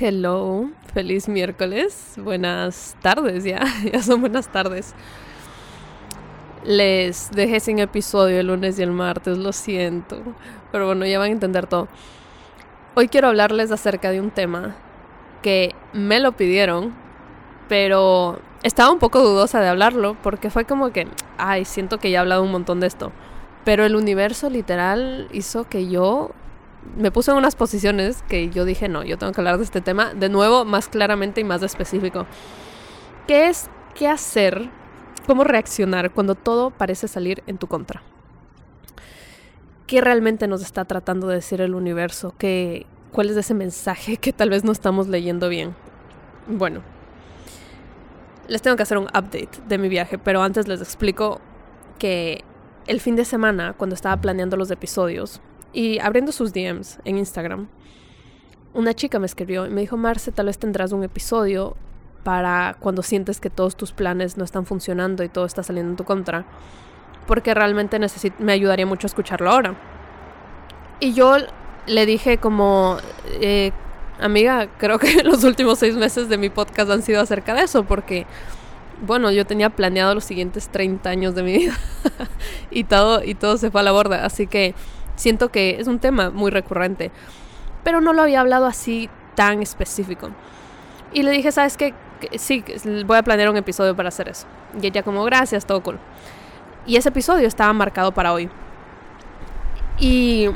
Hello, feliz miércoles, buenas tardes ya, ya son buenas tardes. Les dejé sin episodio el lunes y el martes, lo siento, pero bueno, ya van a entender todo. Hoy quiero hablarles acerca de un tema que me lo pidieron, pero estaba un poco dudosa de hablarlo porque fue como que, ay, siento que ya he hablado un montón de esto. Pero el universo literal hizo que yo me puse en unas posiciones que yo dije, no, yo tengo que hablar de este tema de nuevo, más claramente y más específico. ¿Qué es qué hacer? ¿Cómo reaccionar cuando todo parece salir en tu contra? ¿Qué realmente nos está tratando de decir el universo? ¿Qué, ¿Cuál es ese mensaje que tal vez no estamos leyendo bien? Bueno, les tengo que hacer un update de mi viaje, pero antes les explico que el fin de semana, cuando estaba planeando los episodios, y abriendo sus DMs en Instagram, una chica me escribió y me dijo, Marce, tal vez tendrás un episodio para cuando sientes que todos tus planes no están funcionando y todo está saliendo en tu contra, porque realmente me ayudaría mucho escucharlo ahora. Y yo le dije como, eh, amiga, creo que los últimos seis meses de mi podcast han sido acerca de eso, porque, bueno, yo tenía planeado los siguientes 30 años de mi vida y, todo, y todo se fue a la borda, así que Siento que es un tema muy recurrente, pero no lo había hablado así tan específico. Y le dije, ¿sabes qué? sí, voy a planear un episodio para hacer eso. Y ella como, gracias, todo. Y ese episodio estaba marcado para hoy. Y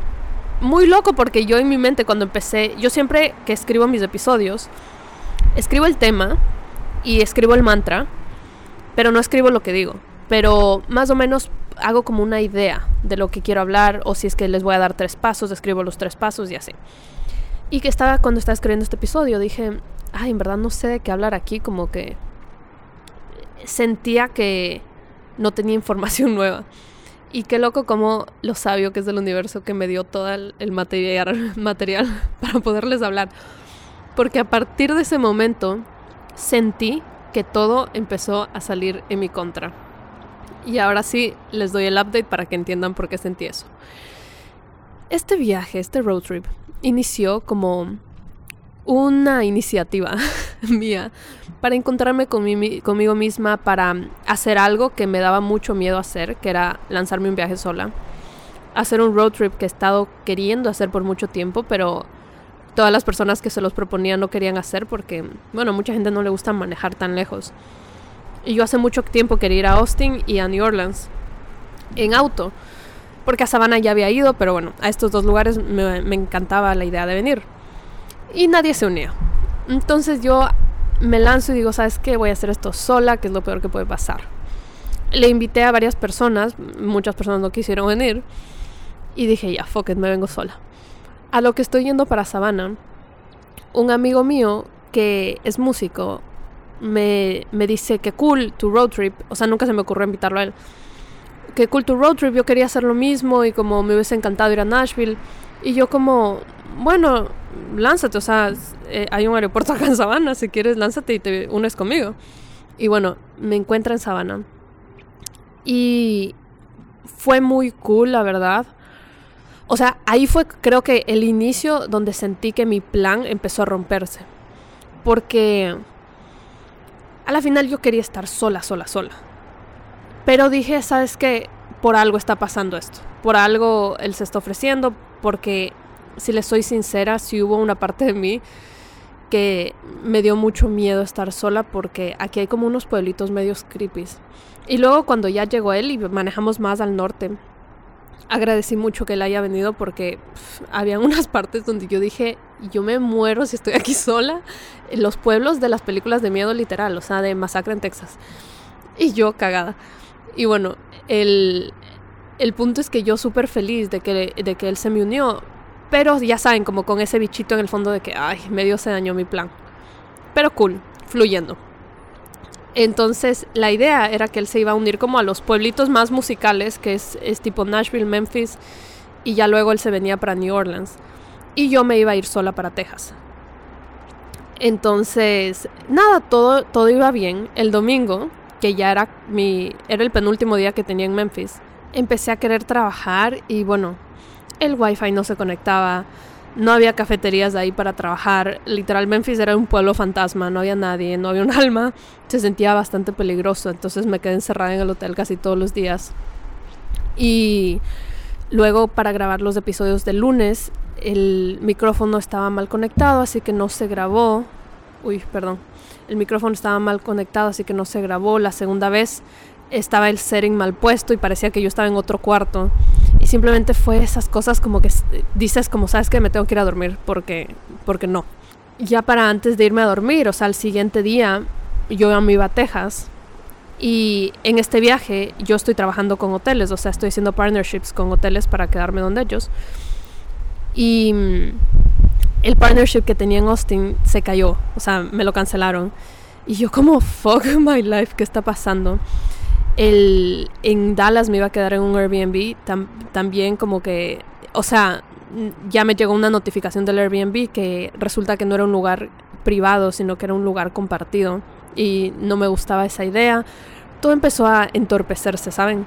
muy loco porque yo en mi mente cuando empecé, yo siempre que escribo mis episodios, escribo el tema y escribo el mantra, pero no escribo lo que digo. Pero más o menos hago como una idea de lo que quiero hablar o si es que les voy a dar tres pasos, escribo los tres pasos y así. Y que estaba cuando estaba escribiendo este episodio, dije, ay, en verdad no sé de qué hablar aquí, como que sentía que no tenía información nueva. Y qué loco como lo sabio que es del universo que me dio todo el, material, material para poderles hablar. Porque a partir de ese momento sentí que todo empezó a salir en mi contra. Y ahora sí les doy el update para que entiendan por qué sentí eso. Este viaje, este road trip, inició como una iniciativa mía para encontrarme conmigo misma, para hacer algo que me daba mucho miedo hacer, que era lanzarme un viaje sola. Hacer un road trip que he estado queriendo hacer por mucho tiempo, pero todas las personas que se los proponían no querían hacer porque, bueno, mucha gente no le gusta manejar tan lejos. Y yo hace mucho tiempo quería ir a Austin y a New Orleans en auto. Porque a Savannah ya había ido, pero bueno, a estos dos lugares me, encantaba la idea de venir. Y nadie se unía. Entonces yo me lanzo y digo, ¿sabes qué? Voy a hacer esto sola, que es lo peor que puede pasar. Le invité a varias personas, muchas personas no quisieron venir. Y dije, ya, fuck it, me vengo sola. A lo que estoy yendo para Savannah, un amigo mío que es músico me, me dice que cool tu road trip, o sea, nunca se me ocurrió invitarlo a él. Que cool tu road trip, yo quería hacer lo mismo y como me hubiese encantado ir a Nashville. Y yo como, bueno, lánzate, o sea, eh, hay un aeropuerto acá en Savannah, si quieres lánzate y te unes conmigo. Y bueno, me encuentra en Savannah. Y fue muy cool, la verdad. O sea, ahí fue creo que el inicio donde sentí que mi plan empezó a romperse. Porque a la final yo quería estar sola, sola, sola. Pero dije, ¿sabes qué? Por algo está pasando esto. Por algo él se está ofreciendo. Porque, si le soy sincera, si hubo una parte de mí que me dio mucho miedo estar sola porque aquí hay como unos pueblitos medios creepy. Y luego cuando ya llegó él y manejamos más al norte, agradecí mucho que él haya venido porque había unas partes donde yo dije, yo me muero si estoy aquí sola. Los pueblos de las películas de miedo literal, o sea, de masacre en Texas. Y yo cagada. Y bueno, el, el punto es que yo súper feliz de que, de que él se me unió. Pero ya saben, como con ese bichito en el fondo de que, ay, medio se dañó mi plan. Pero cool, fluyendo. Entonces la idea era que él se iba a unir como a los pueblitos más musicales, que es, tipo Nashville, Memphis, y ya luego él se venía para New Orleans. Y yo me iba a ir sola para Texas. Entonces, nada, todo, todo iba bien. El domingo, que ya era, mi, era el penúltimo día que tenía en Memphis, empecé a querer trabajar y bueno, el wifi no se conectaba, no había cafeterías ahí para trabajar. Literal, Memphis era un pueblo fantasma, no había nadie, no había un alma. Se sentía bastante peligroso, entonces me quedé encerrada en el hotel casi todos los días. Y luego para grabar los episodios del lunes, el micrófono estaba mal conectado, así que no se grabó. Uy, perdón. El micrófono estaba mal conectado, así que no se grabó. La segunda vez estaba el setting mal puesto y parecía que yo estaba en otro cuarto. Y simplemente fue esas cosas como que dices como, sabes que me tengo que ir a dormir porque, porque no. Ya para antes de irme a dormir, o sea, al siguiente día, yo me iba a Texas. Y en este viaje yo estoy trabajando con hoteles, o sea, estoy haciendo partnerships con hoteles para quedarme donde ellos. Y mm, el partnership que tenía en Austin se cayó, o sea, me lo cancelaron. Y yo como, fuck my life, ¿qué está pasando? el, en Dallas me iba a quedar en un Airbnb, también como que, o sea, ya me llegó una notificación del Airbnb que resulta que no era un lugar privado, sino que era un lugar compartido y no me gustaba esa idea. Todo empezó a entorpecerse, ¿saben?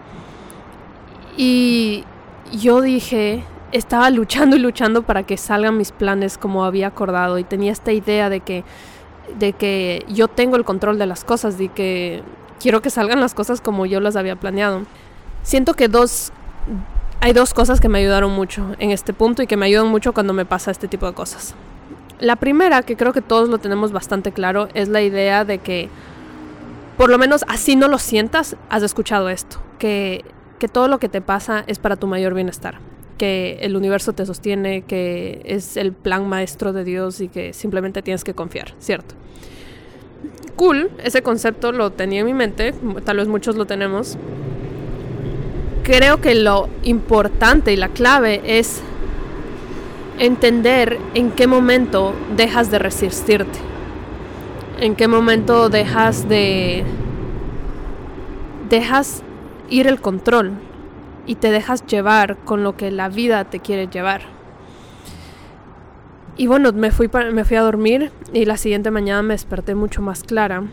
Y yo dije, estaba luchando y luchando para que salgan mis planes como había acordado y tenía esta idea de que de que yo tengo el control de las cosas, de que quiero que salgan las cosas como yo las había planeado. Siento que dos hay dos cosas que me ayudaron mucho en este punto y que me ayudan mucho cuando me pasa este tipo de cosas. La primera, que creo que todos lo tenemos bastante claro, es la idea de que, por lo menos así no lo sientas, has escuchado esto, que, que todo lo que te pasa es para tu mayor bienestar, que el universo te sostiene, que es el plan maestro de Dios y que simplemente tienes que confiar, ¿cierto? cool, ese concepto lo tenía en mi mente, tal vez muchos lo tenemos. Creo que lo importante y la clave es entender en qué momento dejas de resistirte, en qué momento dejas de dejas ir el control y te dejas llevar con lo que la vida te quiere llevar. Y bueno, me fui, me fui a dormir y la siguiente mañana me desperté mucho más clara.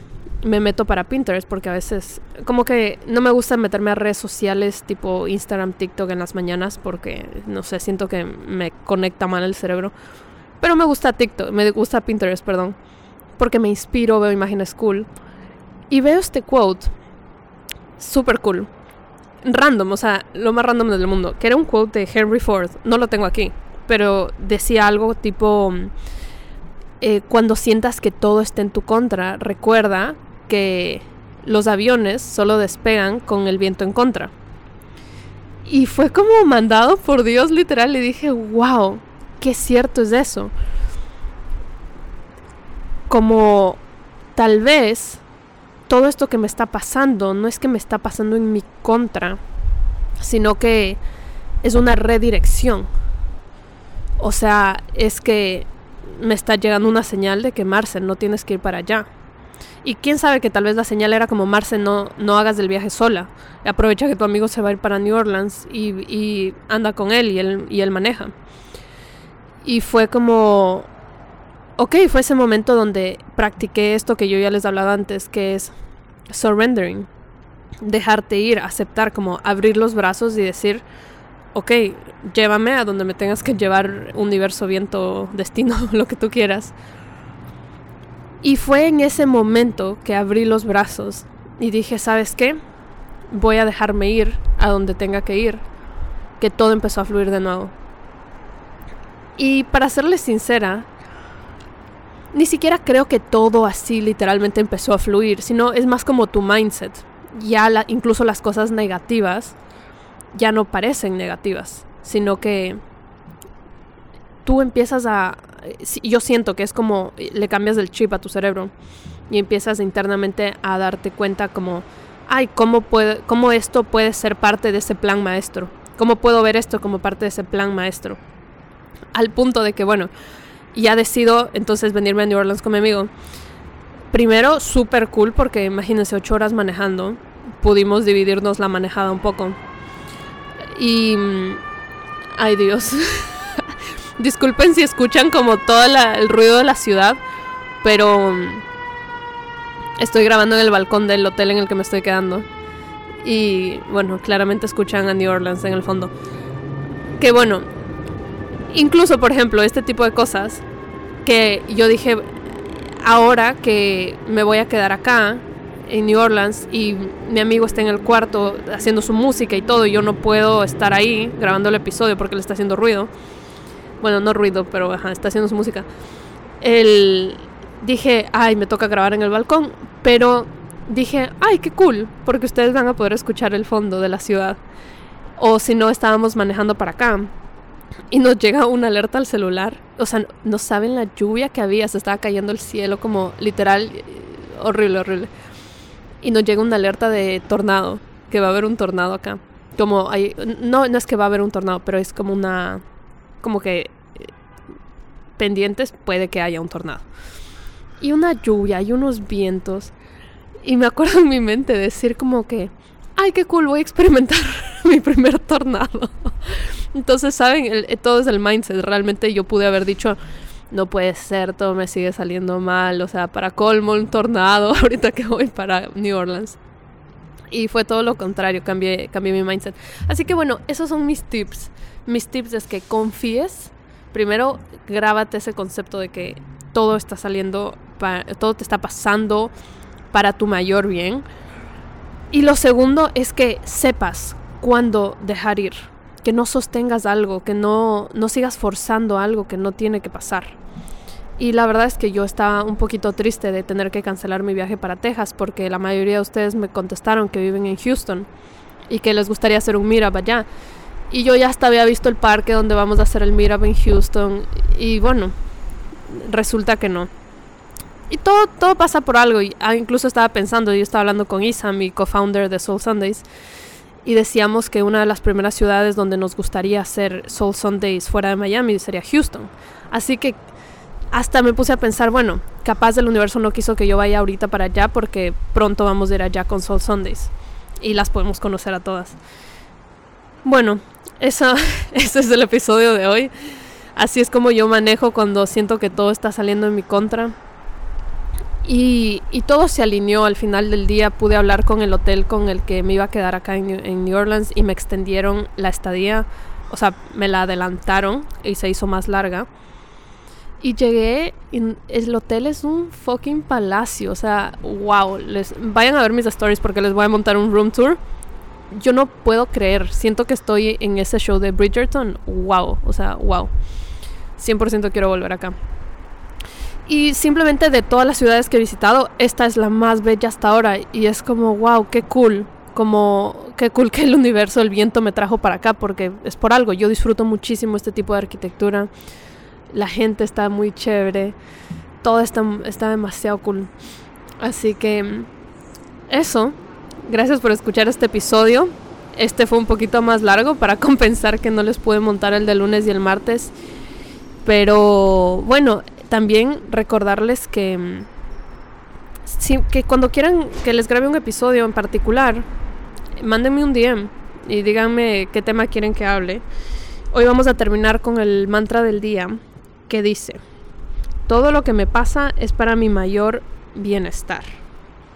Me meto para Pinterest porque a veces, como que no me gusta meterme a redes sociales tipo Instagram, TikTok en las mañanas porque, no sé, siento que me conecta mal el cerebro. Pero me gusta TikTok, me gusta Pinterest, perdón. Porque me inspiro, veo imágenes cool. Y veo este quote, super cool. Random, o sea, lo más random del mundo. Que era un quote de Henry Ford. No lo tengo aquí pero decía algo tipo, eh, cuando sientas que todo está en tu contra, recuerda que los aviones solo despegan con el viento en contra. Y fue como mandado por Dios literal y dije, wow, qué cierto es eso. Como tal vez todo esto que me está pasando no es que me está pasando en mi contra, sino que es una redirección. O sea, es que me está llegando una señal de que Marcel, no tienes que ir para allá. Y quién sabe que tal vez la señal era como Marcel, no, no hagas el viaje sola. Aprovecha que tu amigo se va a ir para New Orleans y, anda con él y, él y él maneja. Y fue como, ok, fue ese momento donde practiqué esto que yo ya les hablaba antes, que es surrendering. Dejarte ir, aceptar, como abrir los brazos y decir, ok, llévame a donde me tengas que llevar, universo, viento, destino, lo que tú quieras. Y fue en ese momento que abrí los brazos y dije, ¿sabes qué? Voy a dejarme ir a donde tenga que ir, que todo empezó a fluir de nuevo. Y para serles sincera, ni siquiera creo que todo así literalmente empezó a fluir, sino es más como tu mindset. Ya incluso las cosas negativas ya no parecen negativas, sino que tú empiezas a... Yo siento que es como le cambias el chip a tu cerebro y empiezas internamente a darte cuenta como, ay, ¿cómo, puede, ¿cómo esto puede ser parte de ese plan maestro? ¿Cómo puedo ver esto como parte de ese plan maestro? Al punto de que, bueno, ya decido entonces venirme a New Orleans con mi amigo. Primero, súper cool porque imagínense ocho horas manejando. Pudimos dividirnos la manejada un poco. Y... Ay Dios. Disculpen si escuchan como todo el ruido de la ciudad, pero estoy grabando en el balcón del hotel en el que me estoy quedando. Y bueno, claramente escuchan a New Orleans en el fondo. Que bueno. Incluso, por ejemplo, este tipo de cosas que yo dije, ahora que me voy a quedar acá en New Orleans y mi amigo está en el cuarto haciendo su música y todo, y yo no puedo estar ahí grabando el episodio porque le está haciendo ruido. Bueno, no ruido, pero está haciendo su música. El, dije, ay, me toca grabar en el balcón, pero dije, ay, qué cool, porque ustedes van a poder escuchar el fondo de la ciudad. O si no, estábamos manejando para acá y nos llega una alerta al celular. O sea, no saben la lluvia que había, se estaba cayendo el cielo como literal horrible, horrible. Y nos llega una alerta de tornado, que va a haber un tornado acá. Como hay, no, no es que va a haber un tornado, pero es como una, como que eh, pendientes puede que haya un tornado. Y una lluvia y unos vientos. Y me acuerdo en mi mente decir como que, ay, qué cool, voy a experimentar mi primer tornado. Entonces, ¿saben? Eh, todo es el mindset. Realmente yo pude haber dicho, no puede ser, todo me sigue saliendo mal. O sea, para colmo, un tornado ahorita que voy para New Orleans. Y fue todo lo contrario, cambié, cambié mi mindset. Así que bueno, esos son mis tips. Mis tips es que confíes. Primero, grábate ese concepto de que todo está saliendo, todo te está pasando para tu mayor bien. Y lo segundo es que sepas cuándo dejar ir, que no sostengas algo, que no, no sigas forzando algo que no tiene que pasar. Y la verdad es que yo estaba un poquito triste de tener que cancelar mi viaje para Texas porque la mayoría de ustedes me contestaron que viven en Houston y que les gustaría hacer un meetup allá. Y yo ya hasta había visto el parque donde vamos a hacer el meetup en Houston y bueno, resulta que no. Y todo, todo pasa por algo. Y, ah, incluso estaba pensando, yo estaba hablando con Isa, mi co-founder de Soul Sundays, y decíamos que una de las primeras ciudades donde nos gustaría hacer Soul Sundays fuera de Miami sería Houston. Así que hasta me puse a pensar, bueno, capaz el universo no quiso que yo vaya ahorita para allá porque pronto vamos a ir allá con Soul Sundays y las podemos conocer a todas. Bueno, ese es el episodio de hoy. Así es como yo manejo cuando siento que todo está saliendo en mi contra. Y, todo se alineó al final del día. Pude hablar con el hotel con el que me iba a quedar acá en, New Orleans y me extendieron la estadía. O sea, me la adelantaron y se hizo más larga. Y llegué, y el hotel es un fucking palacio. O sea, wow. Les, vayan a ver mis stories porque les voy a montar un room tour. Yo no puedo creer. Siento que estoy en ese show de Bridgerton. Wow. O sea, wow. 100% quiero volver acá. Y simplemente de todas las ciudades que he visitado, esta es la más bella hasta ahora. Y es como, wow, qué cool. Como, qué cool que el universo, el viento me trajo para acá, porque es por algo. Yo disfruto muchísimo este tipo de arquitectura. La gente está muy chévere. Todo está, está demasiado cool. Así que, eso. Gracias por escuchar este episodio. Este fue un poquito más largo para compensar que no les pude montar el de lunes y el martes. Pero bueno, también recordarles que, mm, que cuando quieran que les grabe un episodio en particular, mándenme un DM y díganme qué tema quieren que hable. Hoy vamos a terminar con el mantra del día que dice, todo lo que me pasa es para mi mayor bienestar.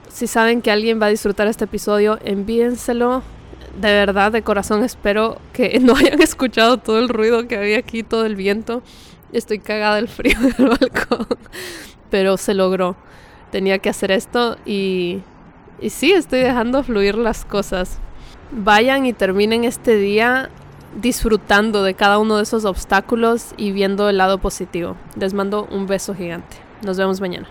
Si saben que alguien va a disfrutar este episodio, envíenselo. De verdad, de corazón, espero que no hayan escuchado todo el ruido que había aquí, todo el viento. Estoy cagada del frío del balcón. Pero se logró. Tenía que hacer esto y, y sí, estoy dejando fluir las cosas. Vayan y terminen este día disfrutando de cada uno de esos obstáculos y viendo el lado positivo. Les mando un beso gigante. Nos vemos mañana.